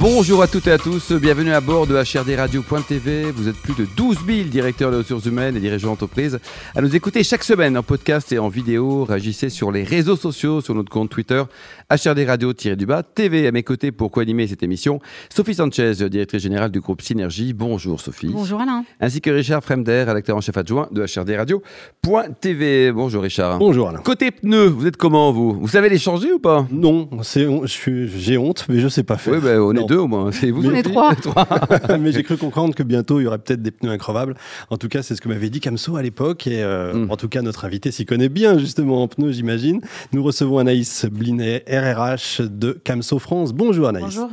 Bonjour à toutes et à tous, bienvenue à bord de HRDRadio.tv. Vous êtes plus de 12 000 directeurs des ressources humaines et dirigeants d'entreprise à nous écouter chaque semaine en podcast et en vidéo. Réagissez sur les réseaux sociaux, sur notre compte Twitter, HRDRadio-du-bas, TV à mes côtés pour co-animer cette émission. Sophie Sanchez, directrice générale du groupe Synergie. Bonjour Sophie. Bonjour Alain. Ainsi que Richard Fremder, rédacteur en chef adjoint de HRDRadio.tv. Bonjour Richard. Bonjour Alain. Côté pneus, vous êtes comment vous? Vous savez les changer ou pas? Non, c'est, je suis- j'ai honte, mais je sais pas faire. Oui, ben, on est Non. Deux au moins. C'est vous On est Sophie trois. mais j'ai cru comprendre que bientôt il y aurait peut-être des pneus increvables. En tout cas, c'est ce que m'avait dit Camso à l'époque. Et euh, Mm. en tout cas, notre invité s'y connaît bien justement en pneus, j'imagine. Nous recevons Anaïs Blinet, RRH de Camso France. Bonjour Anaïs. Bonjour.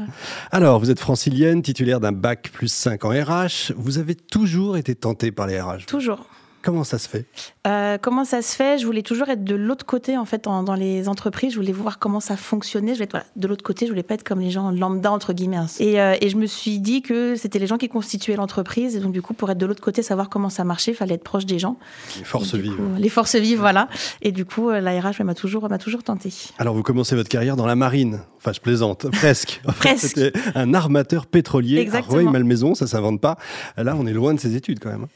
Alors, vous êtes francilienne, titulaire d'un bac plus 5 en RH. Vous avez toujours été tentée par les RH. Toujours. Comment ça se fait Euh, comment ça se fait? Je voulais toujours être de l'autre côté en fait en- dans les entreprises. Je voulais voir comment ça fonctionnait. Je voulais être voilà, de l'autre côté. Je voulais pas être comme les gens lambda entre guillemets. hein. Et, euh, et je me suis dit que c'était les gens qui constituaient l'entreprise. Et donc du coup, pour être de l'autre côté, savoir comment ça marchait, il fallait être proche des gens. Les forces vives. coup, les forces vives, voilà. Et du coup, euh, la RH m'a toujours m'a toujours tenté. Alors, vous commencez votre carrière dans la marine. Enfin, je plaisante, presque. Presque. C'était un armateur pétrolier Exactement. à Rueil-Malmaison, ça s'invente pas. Là, on est loin de ses études quand même.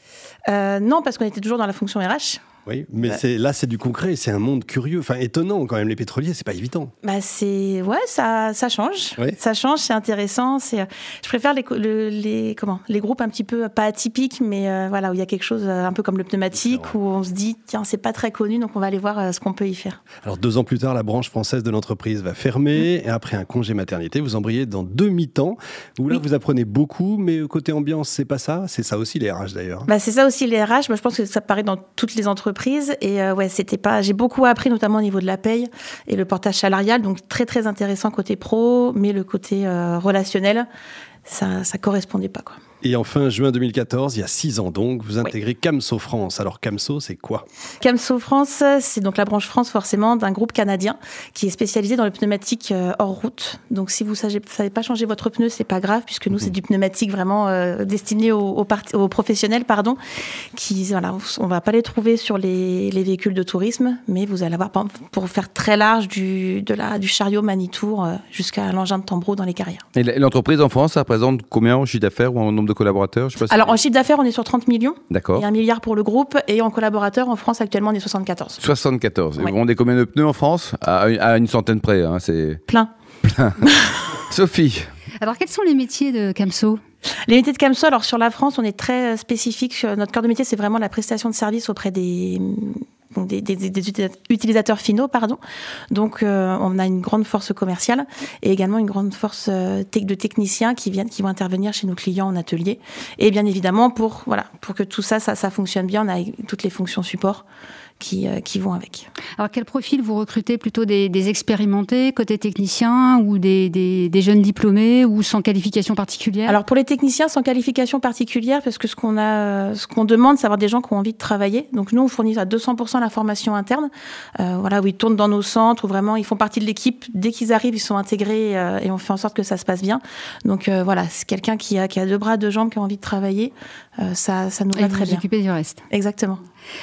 Euh, non, parce qu'on était toujours dans la fonction RH. Oui, mais c'est là, c'est du concret, c'est un monde curieux, enfin étonnant quand même. Les pétroliers, c'est pas évident. Bah c'est ouais ça ça change ça change c'est intéressant c'est euh, je préfère les, co- le- les comment les groupes un petit peu pas atypiques mais euh, voilà où il y a quelque chose euh, un peu comme le pneumatique où on se dit tiens c'est pas très connu donc on va aller voir euh, ce qu'on peut y faire Alors deux ans plus tard, la branche française de l'entreprise va fermer, et après un congé maternité, vous embrayez dans demi-temps, où là, Oui. vous apprenez beaucoup, mais côté ambiance, c'est pas ça? C'est ça aussi les RH d'ailleurs. bah c'est ça aussi les RH Moi, je pense que ça paraît dans toutes les entreprises et euh, ouais c'était pas j'ai beaucoup appris notamment au niveau de la paye et le portage salarial. Donc très très intéressant côté pro mais le côté euh, relationnel ça ça correspondait pas quoi Et enfin, juin 2014, il y a six ans donc, vous intégrez Camso France. Alors Camso, c'est quoi? Camso France, c'est donc la branche France forcément d'un groupe canadien qui est spécialisé dans le pneumatique euh, hors route. Donc si vous ne savez pas changer votre pneu, c'est pas grave puisque nous c'est du pneumatique vraiment euh, destiné aux, aux, part- aux professionnels, pardon. Qui voilà, on va pas les trouver sur les, les véhicules de tourisme, mais vous allez avoir pour faire très large du de la du chariot Manitour euh, jusqu'à l'engin de Tambro dans les carrières. Et l'entreprise en France, ça représente combien en chiffre d'affaires ou en nombre de collaborateurs Je sais pas si- Alors en chiffre d'affaires, on est sur 30 millions D'accord. et un milliard pour le groupe et en collaborateurs en France actuellement on est 74. 74. Et Ouais. Vous vendez combien de pneus en France? À, à une centaine près. hein, c'est... Plein. Sophie, Alors, quels sont les métiers de Camso? Les métiers de Camso, alors sur la France, on est très euh, spécifique. Sur- Notre cœur de métier, c'est vraiment la prestation de service auprès des, des, des- des uti- utilisateurs finaux. pardon. Donc, euh, on a une grande force commerciale et également une grande force euh, de techniciens qui viennent, qui vont intervenir chez nos clients en atelier. Et bien évidemment, pour, voilà, pour que tout ça, ça, ça fonctionne bien, on a toutes les fonctions support qui, euh, qui vont avec. Alors, quel profil vous recrutez Plutôt des, des expérimentés, côté technicien, ou des, des- des jeunes diplômés, ou sans qualification particulière Alors pour les techniciens sans qualification particulière, parce que ce qu'on a, ce qu'on demande, c'est avoir des gens qui ont envie de travailler. Donc nous, on fournit à 200% la formation interne. Euh, voilà, où ils tournent dans nos centres, où vraiment ils font partie de l'équipe. Dès qu'ils arrivent, ils sont intégrés euh, et on fait en sorte que ça se passe bien. Donc euh, voilà, c'est quelqu'un qui a, qui a deux bras, deux jambes, qui a envie de travailler. Ça, ça nous Et va vous très vous bien. occupez du reste. Exactement.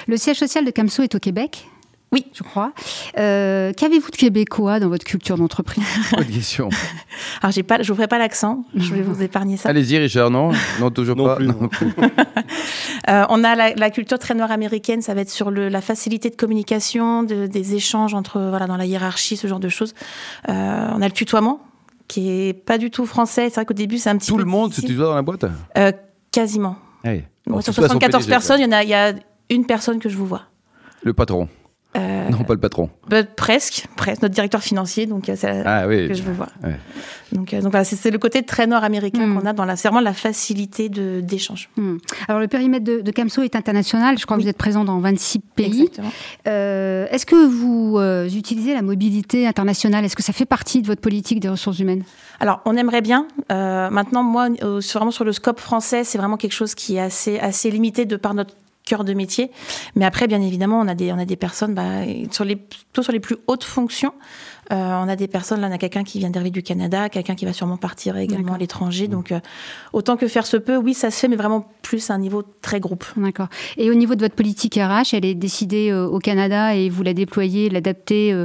Le siège social de Camso est au Québec Oui. Je crois. Euh, Qu'avez-vous de québécois dans votre culture d'entreprise? Bonne question. Alors j'ai pas, je vous ferai pas l'accent. Je vais vous épargner ça. Allez-y, Richard, non? Non, toujours Non pas. plus, non. Euh, on a la, la culture très nord-américaine, ça va être sur le, la facilité de communication, de- des échanges entre voilà dans la hiérarchie, ce genre de choses. Euh, on a le tutoiement qui est pas du tout français. C'est vrai qu'au début c'est un petit Tout peu le monde se tutoie dans la boîte? Euh, quasiment. Allez. Sur se tutoie à son 74 PDG, personnes, il y en a, y a une personne que je vous vois. Le patron. Euh, Non, pas le patron. bah, presque, presque notre directeur financier, donc euh, c'est Ah oui. que je veux voir. Ouais. Donc, euh, donc voilà, c'est le côté très nord-américain Mm. qu'on a dans la, vraiment la facilité de d'échange. Hmm. Alors, le périmètre de, de Camso est international. Je crois que vous êtes présent dans 26 pays. Exactement. Euh, Est-ce que vous euh, utilisez la mobilité internationale? Est-ce que ça fait partie de votre politique des ressources humaines? Alors, on aimerait bien. Euh, maintenant, moi, euh, sur- vraiment sur le scope français, c'est vraiment quelque chose qui est assez, assez limité de par notre cœur de métier. Mais après, bien évidemment, on a des, on a des personnes bah, sur les, plutôt sur les plus hautes fonctions. On a des personnes, là, on a quelqu'un qui vient d'arriver du Canada, quelqu'un qui va sûrement partir également à l'étranger. Mmh. Donc, autant que faire se peut, oui, ça se fait, mais vraiment plus à un niveau très groupe. D'accord. Et au niveau de votre politique RH, elle est décidée au Canada et vous la déployez, l'adaptez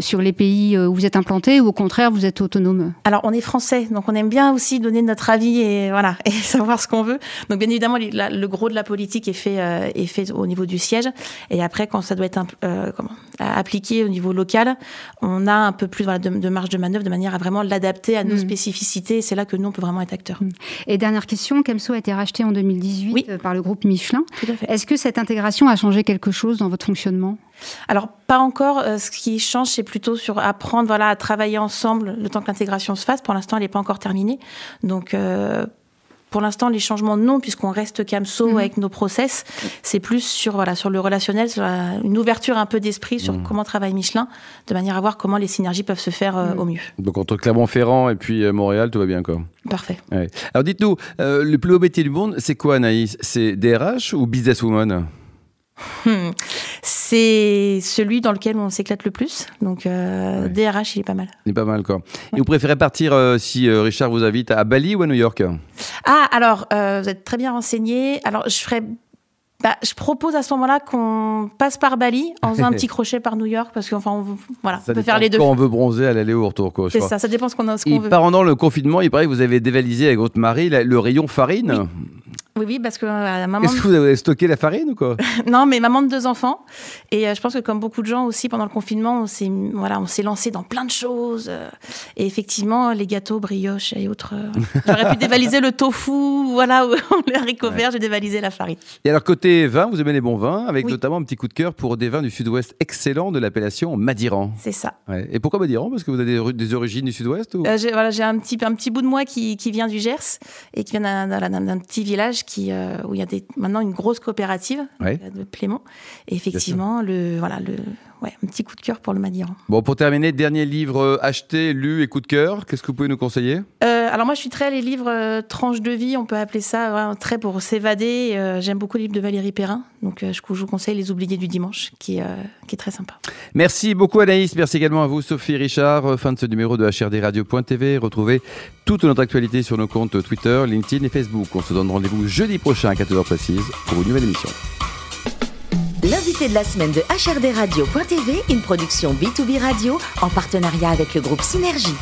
sur les pays où vous êtes implanté ou au contraire, vous êtes autonome? Alors, on est français, donc on aime bien aussi donner notre avis et, voilà, et savoir ce qu'on veut. Donc, bien évidemment, le gros de la politique est fait, est fait au niveau du siège. Et après, quand ça doit être euh, comment, appliqué au niveau local, on a un peu plus voilà, de, marge de manœuvre de manière à vraiment l'adapter à nos Mm. spécificités. C'est là que nous, on peut vraiment être acteurs. Et dernière question, Kemso a été racheté en 2018 Oui. euh, par le groupe Michelin. Est-ce que cette intégration a changé quelque chose dans votre fonctionnement? Alors, pas encore. Euh, ce qui change, c'est plutôt sur apprendre voilà, à travailler ensemble le temps que l'intégration se fasse. Pour l'instant, elle n'est pas encore terminée. Donc, euh, pour l'instant, les changements, non, puisqu'on reste CAMSO Mhm. avec nos process. C'est plus sur, voilà, sur le relationnel, sur la- une ouverture un peu d'esprit sur comment travaille Michelin, de manière à voir comment les synergies peuvent se faire euh, Mhm. au mieux. Donc entre Clermont-Ferrand et puis euh, Montréal, tout va bien quoi. Parfait. Ouais. Alors dites-nous, euh, le plus haut métier du monde, c'est quoi Anaïs? C'est DRH ou businesswoman? C'est celui dans lequel on s'éclate le plus. Donc, euh, Ouais. DRH, il est pas mal. C'est pas mal quoi. Et vous préférez partir, euh, si euh, Richard vous invite, à Bali ou à New York? Ah, alors, euh, vous êtes très bien renseigné. Alors, je ferais. Bah, je propose à ce moment-là qu'on passe par Bali en faisant un petit crochet par New York parce qu'enfin, on, voilà, on peut faire les deux. Quand on veut bronzer à l'aller ou au retour C'est ça, ça dépend ce qu'on a, ce Et qu'on veut. pendant le confinement, il paraît que vous avez dévalisé avec votre mari le rayon farine. Oui, oui, parce que euh, maman. Est-ce que vous avez stocké la farine ou quoi? Non, mais maman de deux enfants. Et euh, je pense que comme beaucoup de gens aussi, pendant le confinement, on s'est voilà, on s'est lancé dans plein de choses. euh, et effectivement, les gâteaux, brioches et autres. euh. J'aurais pu dévaliser le tofu, voilà, les haricots verts, j'ai dévalisé la farine. Et alors côté vin, vous aimez les bons vins, avec Oui. notamment un petit coup de cœur pour des vins du sud-ouest excellents de l'appellation Madiran. C'est ça. Ouais. Et pourquoi Madiran? Parce que vous avez des, origines du sud-ouest ou... J'ai voilà, j'ai un petit, un petit bout de moi qui, qui vient du Gers et qui vient d'un petit village qui, euh, où il y a des, maintenant une grosse coopérative Ouais. de Plémont. Et effectivement, le, voilà, le, ouais, un petit coup de cœur pour le Madiran. Bon, pour terminer, dernier livre euh, acheté, lu et coup de cœur, qu'est-ce que vous pouvez nous conseiller? Euh, alors moi, je suis très les livres euh, tranches de vie, on peut appeler ça, ouais, très pour s'évader. Euh, J'aime beaucoup les livres de Valérie Perrin, donc euh, je, je vous conseille Les Oubliés du dimanche, qui, euh, qui est très sympa. Merci beaucoup Anaïs, merci également à vous Sophie Richard. Fin de ce numéro de HRDRadio.tv. Retrouvez toute notre actualité sur nos comptes Twitter, LinkedIn et Facebook. On se donne rendez-vous jeudi prochain à 14h précise pour une nouvelle émission. L'invité de la semaine de HRD Radio.tv, une production B2B Radio en partenariat avec le groupe Synergie.